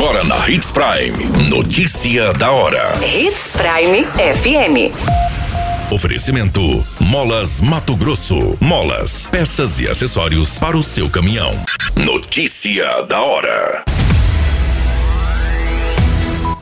Agora na Hits Prime. Notícia da hora. Hits Prime FM. Oferecimento: Molas Mato Grosso. Molas, peças e acessórios para o seu caminhão. Notícia da hora.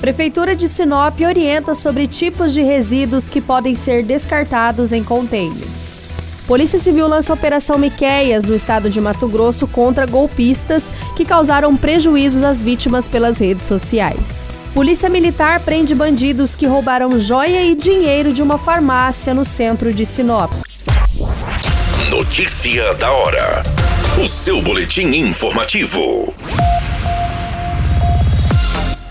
Prefeitura de Sinop orienta sobre tipos de resíduos que podem ser descartados em contêineres. Polícia Civil lança a Operação Miqueias no estado de Mato Grosso contra golpistas que causaram prejuízos às vítimas pelas redes sociais. Polícia Militar prende bandidos que roubaram joia e dinheiro de uma farmácia no centro de Sinop. Notícia da hora. O seu boletim informativo.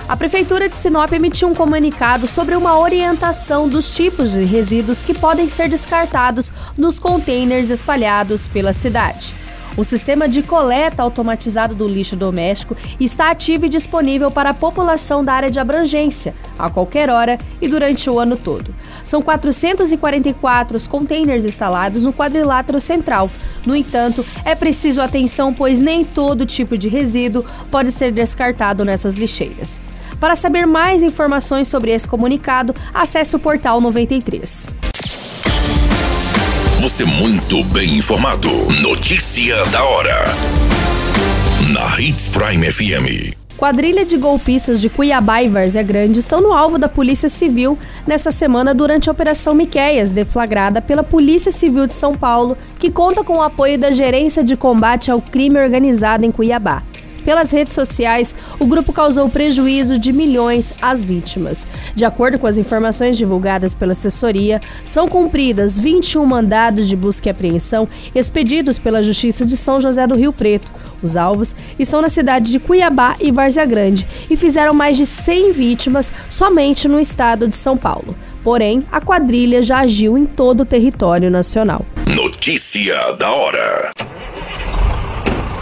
A Prefeitura de Sinop emitiu um comunicado sobre uma orientação dos tipos de resíduos que podem ser descartados nos containers espalhados pela cidade. O sistema de coleta automatizado do lixo doméstico está ativo e disponível para a população da área de abrangência, a qualquer hora e durante o ano todo. São 444 os containers instalados no quadrilátero central. No entanto, é preciso atenção, pois nem todo tipo de resíduo pode ser descartado nessas lixeiras. Para saber mais informações sobre esse comunicado, acesse o portal 93. Você muito bem informado. Notícia da hora. Na Hits Prime FM. Quadrilha de golpistas de Cuiabá e Várzea Grande estão no alvo da Polícia Civil nesta semana durante a Operação Miqueias, deflagrada pela Polícia Civil de São Paulo, que conta com o apoio da Gerência de Combate ao Crime Organizado em Cuiabá. Pelas redes sociais, o grupo causou prejuízo de milhões às vítimas. De acordo com as informações divulgadas pela assessoria, são cumpridas 21 mandados de busca e apreensão expedidos pela Justiça de São José do Rio Preto. Os alvos estão na cidade de Cuiabá e Várzea Grande e fizeram mais de 100 vítimas somente no estado de São Paulo. Porém, a quadrilha já agiu em todo o território nacional. Notícia da hora.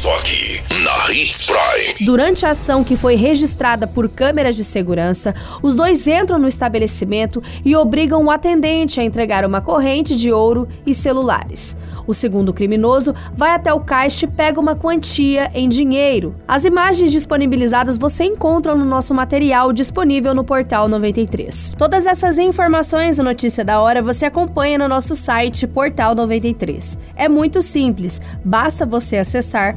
Só aqui, na Hits Prime. Durante a ação que foi registrada por câmeras de segurança, os dois entram no estabelecimento e obrigam o atendente a entregar uma corrente de ouro e celulares. O segundo criminoso vai até o caixa e pega uma quantia em dinheiro. As imagens disponibilizadas você encontra no nosso material disponível no portal 93. Todas essas informações do Notícia da Hora você acompanha no nosso site Portal 93. É muito simples, basta você acessar